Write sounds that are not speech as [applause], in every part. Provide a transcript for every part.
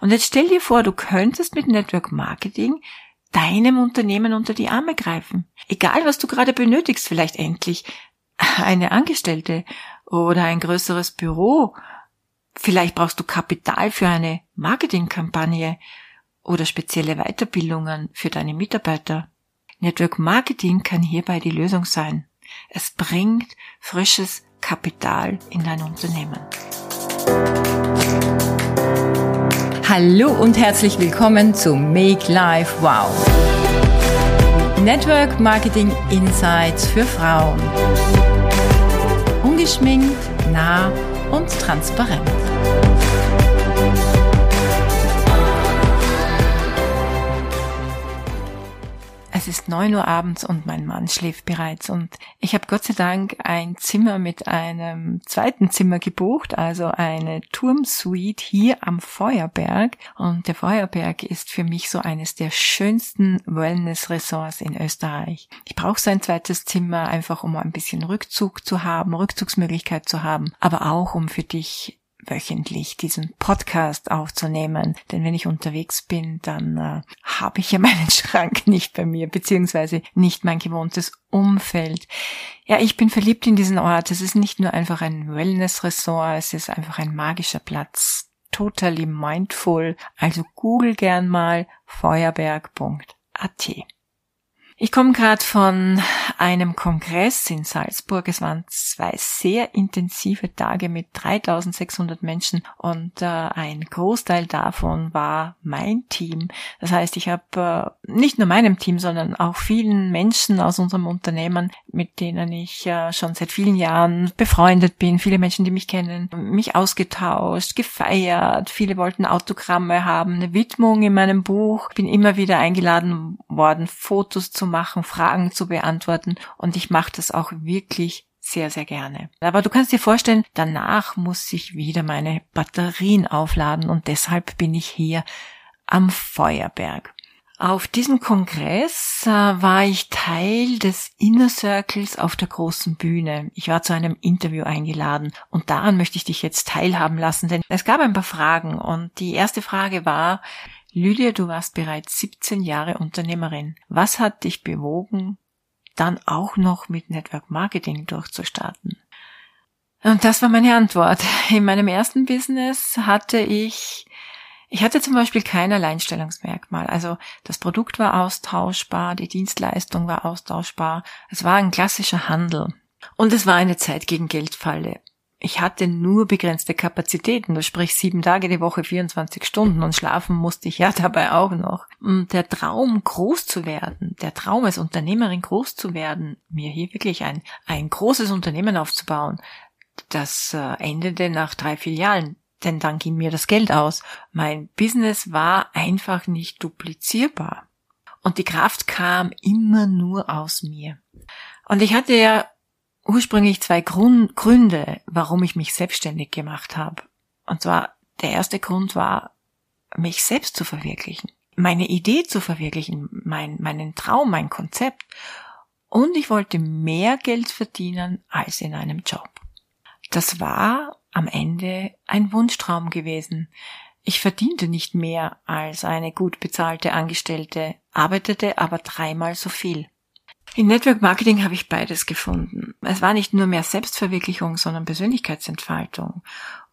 Und jetzt stell dir vor, du könntest mit Network Marketing deinem Unternehmen unter die Arme greifen. Egal, was du gerade benötigst, vielleicht endlich eine Angestellte oder ein größeres Büro. Vielleicht brauchst du Kapital für eine Marketingkampagne oder spezielle Weiterbildungen für deine Mitarbeiter. Network Marketing kann hierbei die Lösung sein. Es bringt frisches Kapital in dein Unternehmen. Hallo und herzlich willkommen zu Make Life Wow. Network Marketing Insights für Frauen. Ungeschminkt, nah und transparent. Es ist neun Uhr abends und mein Mann schläft bereits und ich habe Gott sei Dank ein Zimmer mit einem zweiten Zimmer gebucht, also eine Turmsuite hier am Feuerberg und der Feuerberg ist für mich so eines der schönsten Wellness-Ressorts in Österreich. Ich brauche so ein zweites Zimmer einfach, um ein bisschen Rückzug zu haben, Rückzugsmöglichkeit zu haben, aber auch um für dich wöchentlich diesen Podcast aufzunehmen. Denn wenn ich unterwegs bin, dann äh, habe ich ja [laughs] meinen Schrank nicht bei mir, beziehungsweise nicht mein gewohntes Umfeld. Ja, ich bin verliebt in diesen Ort. Es ist nicht nur einfach ein Wellness-Ressort, es ist einfach ein magischer Platz. Totally mindful. Also google gern mal feuerberg.at. Ich komme gerade von einem Kongress in Salzburg. Es waren zwei sehr intensive Tage mit 3600 Menschen und äh, ein Großteil davon war mein Team. Das heißt, ich habe äh, nicht nur meinem Team, sondern auch vielen Menschen aus unserem Unternehmen, mit denen ich äh, schon seit vielen Jahren befreundet bin, viele Menschen, die mich kennen, mich ausgetauscht, gefeiert. Viele wollten Autogramme haben, eine Widmung in meinem Buch. Bin immer wieder eingeladen worden, Fotos zu machen, Fragen zu beantworten und ich mache das auch wirklich sehr, sehr gerne. Aber du kannst dir vorstellen, danach muss ich wieder meine Batterien aufladen und deshalb bin ich hier am Feuerberg. Auf diesem Kongress äh, war ich Teil des Inner Circles auf der großen Bühne. Ich war zu einem Interview eingeladen und daran möchte ich dich jetzt teilhaben lassen, denn es gab ein paar Fragen und die erste Frage war, Lydia, du warst bereits 17 Jahre Unternehmerin. Was hat dich bewogen, dann auch noch mit Network Marketing durchzustarten? Und das war meine Antwort. In meinem ersten Business hatte ich, ich hatte zum Beispiel kein Alleinstellungsmerkmal. Also das Produkt war austauschbar, die Dienstleistung war austauschbar. Es war ein klassischer Handel. Und es war eine Zeit gegen Geldfalle ich hatte nur begrenzte Kapazitäten, du sprich sieben Tage die Woche, 24 Stunden und schlafen musste ich ja [laughs] dabei auch noch. Und der Traum, groß zu werden, der Traum als Unternehmerin groß zu werden, mir hier wirklich ein, ein großes Unternehmen aufzubauen, das äh, endete nach drei Filialen, denn dann ging mir das Geld aus. Mein Business war einfach nicht duplizierbar. Und die Kraft kam immer nur aus mir. Und ich hatte ja ursprünglich zwei Grund, Gründe, warum ich mich selbstständig gemacht habe. Und zwar der erste Grund war, mich selbst zu verwirklichen, meine Idee zu verwirklichen, mein, meinen Traum, mein Konzept. Und ich wollte mehr Geld verdienen als in einem Job. Das war am Ende ein Wunschtraum gewesen. Ich verdiente nicht mehr als eine gut bezahlte Angestellte, arbeitete aber dreimal so viel. In Network Marketing habe ich beides gefunden. Es war nicht nur mehr Selbstverwirklichung, sondern Persönlichkeitsentfaltung.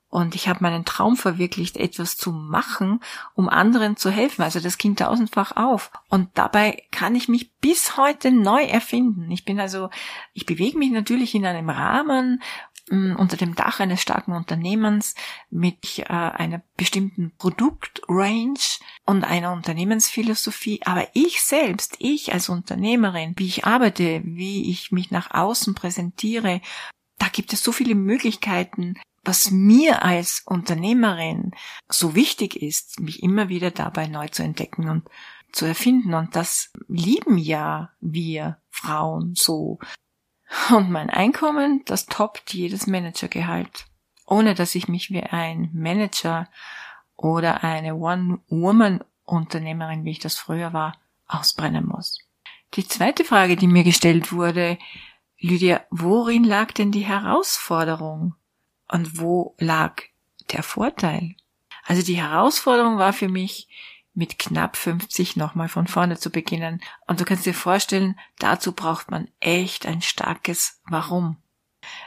Und ich habe meinen Traum verwirklicht, etwas zu machen, um anderen zu helfen. Also das ging tausendfach auf. Und dabei kann ich mich bis heute neu erfinden. Ich bin also, ich bewege mich natürlich in einem Rahmen, unter dem Dach eines starken Unternehmens mit äh, einer bestimmten Produktrange und einer Unternehmensphilosophie. Aber ich selbst, ich als Unternehmerin, wie ich arbeite, wie ich mich nach außen präsentiere, da gibt es so viele Möglichkeiten, was mir als Unternehmerin so wichtig ist, mich immer wieder dabei neu zu entdecken und zu erfinden. Und das lieben ja wir Frauen so. Und mein Einkommen, das toppt jedes Managergehalt, ohne dass ich mich wie ein Manager oder eine One-Woman-Unternehmerin, wie ich das früher war, ausbrennen muss. Die zweite Frage, die mir gestellt wurde, Lydia, worin lag denn die Herausforderung? Und wo lag der Vorteil? Also die Herausforderung war für mich, mit knapp 50 nochmal von vorne zu beginnen. Und du kannst dir vorstellen, dazu braucht man echt ein starkes Warum.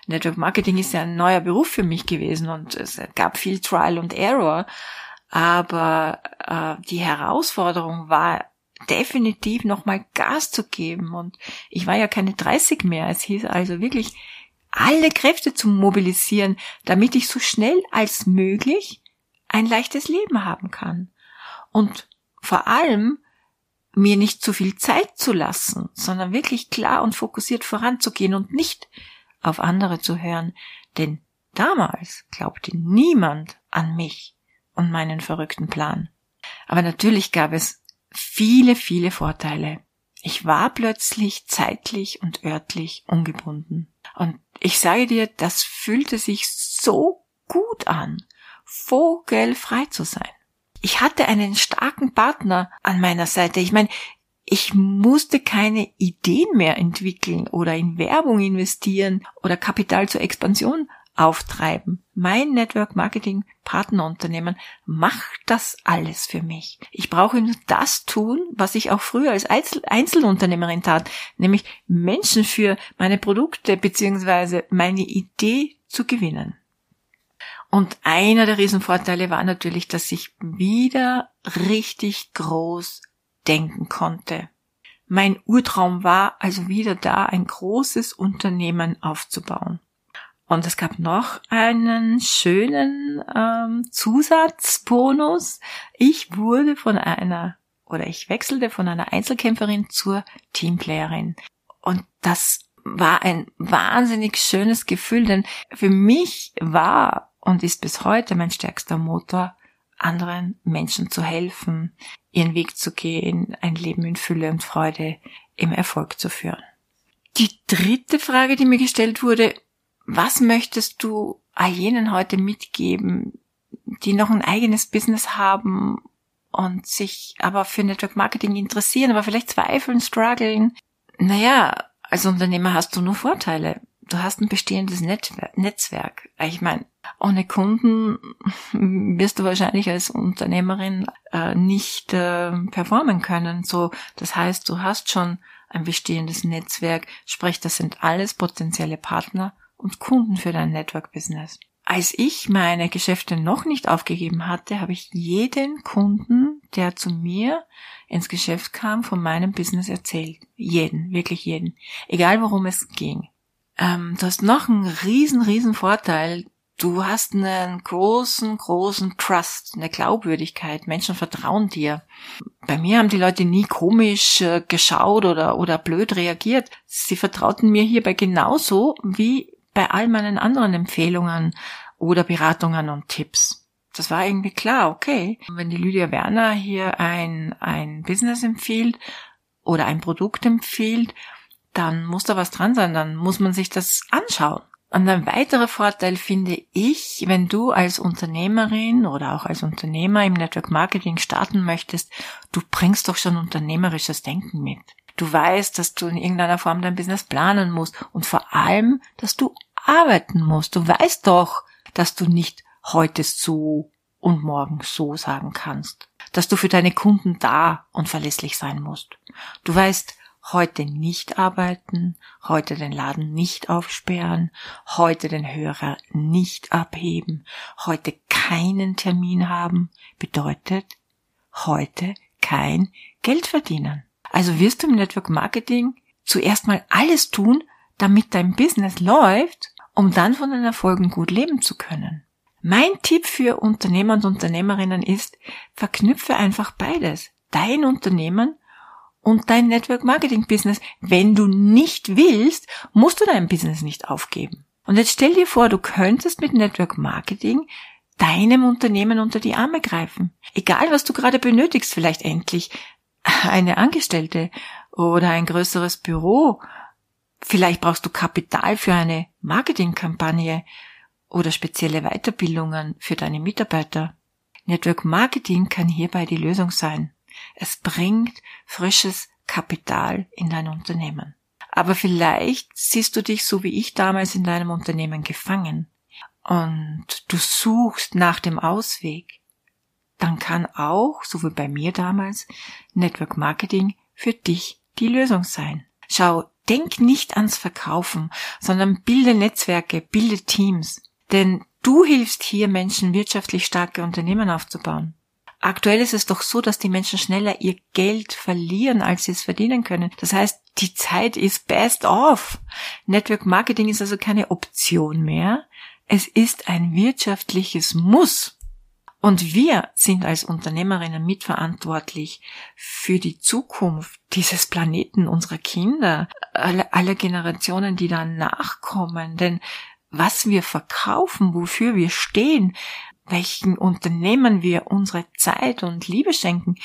Network Marketing ist ja ein neuer Beruf für mich gewesen und es gab viel Trial und Error. Aber äh, die Herausforderung war definitiv nochmal Gas zu geben. Und ich war ja keine 30 mehr. Es hieß also wirklich, alle Kräfte zu mobilisieren, damit ich so schnell als möglich ein leichtes Leben haben kann. Und vor allem mir nicht zu viel Zeit zu lassen, sondern wirklich klar und fokussiert voranzugehen und nicht auf andere zu hören, denn damals glaubte niemand an mich und meinen verrückten Plan. Aber natürlich gab es viele, viele Vorteile. Ich war plötzlich zeitlich und örtlich ungebunden. Und ich sage dir, das fühlte sich so gut an, vogelfrei zu sein. Ich hatte einen starken Partner an meiner Seite. Ich meine, ich musste keine Ideen mehr entwickeln oder in Werbung investieren oder Kapital zur Expansion auftreiben. Mein Network Marketing Partnerunternehmen macht das alles für mich. Ich brauche nur das tun, was ich auch früher als Einzelunternehmerin tat, nämlich Menschen für meine Produkte bzw. meine Idee zu gewinnen. Und einer der Riesenvorteile war natürlich, dass ich wieder richtig groß denken konnte. Mein Urtraum war also wieder da, ein großes Unternehmen aufzubauen. Und es gab noch einen schönen ähm, Zusatzbonus. Ich wurde von einer oder ich wechselte von einer Einzelkämpferin zur Teamplayerin. Und das war ein wahnsinnig schönes Gefühl, denn für mich war und ist bis heute mein stärkster Motor, anderen Menschen zu helfen, ihren Weg zu gehen, ein Leben in Fülle und Freude im Erfolg zu führen. Die dritte Frage, die mir gestellt wurde, was möchtest du all jenen heute mitgeben, die noch ein eigenes Business haben und sich aber für Network Marketing interessieren, aber vielleicht zweifeln, strugglen? Naja, als Unternehmer hast du nur Vorteile. Du hast ein bestehendes Netzwerk. Ich meine, ohne Kunden wirst du wahrscheinlich als Unternehmerin äh, nicht äh, performen können. So, das heißt, du hast schon ein bestehendes Netzwerk, sprich, das sind alles potenzielle Partner und Kunden für dein Network Business. Als ich meine Geschäfte noch nicht aufgegeben hatte, habe ich jeden Kunden, der zu mir ins Geschäft kam, von meinem Business erzählt. Jeden, wirklich jeden. Egal worum es ging. Ähm, du hast noch einen riesen, riesen Vorteil. Du hast einen großen, großen Trust, eine Glaubwürdigkeit. Menschen vertrauen dir. Bei mir haben die Leute nie komisch äh, geschaut oder, oder blöd reagiert. Sie vertrauten mir hierbei genauso wie bei all meinen anderen Empfehlungen oder Beratungen und Tipps. Das war irgendwie klar, okay. Wenn die Lydia Werner hier ein, ein Business empfiehlt oder ein Produkt empfiehlt, dann muss da was dran sein, dann muss man sich das anschauen. Und ein weiterer Vorteil finde ich, wenn du als Unternehmerin oder auch als Unternehmer im Network Marketing starten möchtest, du bringst doch schon unternehmerisches Denken mit. Du weißt, dass du in irgendeiner Form dein Business planen musst und vor allem, dass du arbeiten musst. Du weißt doch, dass du nicht heute so und morgen so sagen kannst. Dass du für deine Kunden da und verlässlich sein musst. Du weißt, heute nicht arbeiten, heute den Laden nicht aufsperren, heute den Hörer nicht abheben, heute keinen Termin haben, bedeutet heute kein Geld verdienen. Also wirst du im Network Marketing zuerst mal alles tun, damit dein Business läuft, um dann von den Erfolgen gut leben zu können. Mein Tipp für Unternehmer und Unternehmerinnen ist, verknüpfe einfach beides. Dein Unternehmen und dein Network Marketing Business. Wenn du nicht willst, musst du dein Business nicht aufgeben. Und jetzt stell dir vor, du könntest mit Network Marketing deinem Unternehmen unter die Arme greifen. Egal, was du gerade benötigst, vielleicht endlich eine Angestellte oder ein größeres Büro. Vielleicht brauchst du Kapital für eine Marketingkampagne oder spezielle Weiterbildungen für deine Mitarbeiter. Network Marketing kann hierbei die Lösung sein. Es bringt frisches Kapital in dein Unternehmen. Aber vielleicht siehst du dich so wie ich damals in deinem Unternehmen gefangen und du suchst nach dem Ausweg. dann kann auch, so wie bei mir damals, Network Marketing für dich die Lösung sein. Schau, denk nicht ans Verkaufen, sondern bilde Netzwerke, bilde Teams. Denn du hilfst hier Menschen wirtschaftlich starke Unternehmen aufzubauen. Aktuell ist es doch so, dass die Menschen schneller ihr Geld verlieren, als sie es verdienen können. Das heißt, die Zeit ist best off. Network Marketing ist also keine Option mehr. Es ist ein wirtschaftliches Muss. Und wir sind als Unternehmerinnen mitverantwortlich für die Zukunft dieses Planeten, unserer Kinder, aller Generationen, die dann nachkommen. Denn was wir verkaufen, wofür wir stehen, welchen Unternehmen wir unsere Zeit und Liebe schenken,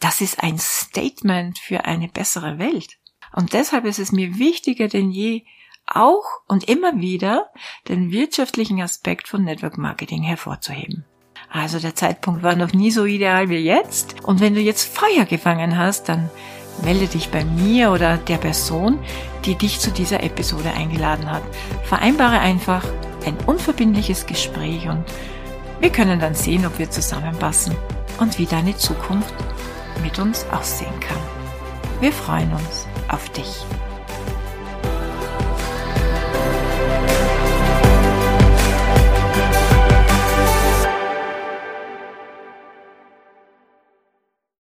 das ist ein Statement für eine bessere Welt. Und deshalb ist es mir wichtiger denn je, auch und immer wieder den wirtschaftlichen Aspekt von Network Marketing hervorzuheben. Also der Zeitpunkt war noch nie so ideal wie jetzt. Und wenn du jetzt Feuer gefangen hast, dann melde dich bei mir oder der Person, die dich zu dieser Episode eingeladen hat. Vereinbare einfach ein unverbindliches Gespräch und wir können dann sehen, ob wir zusammenpassen und wie deine Zukunft mit uns aussehen kann. Wir freuen uns auf dich.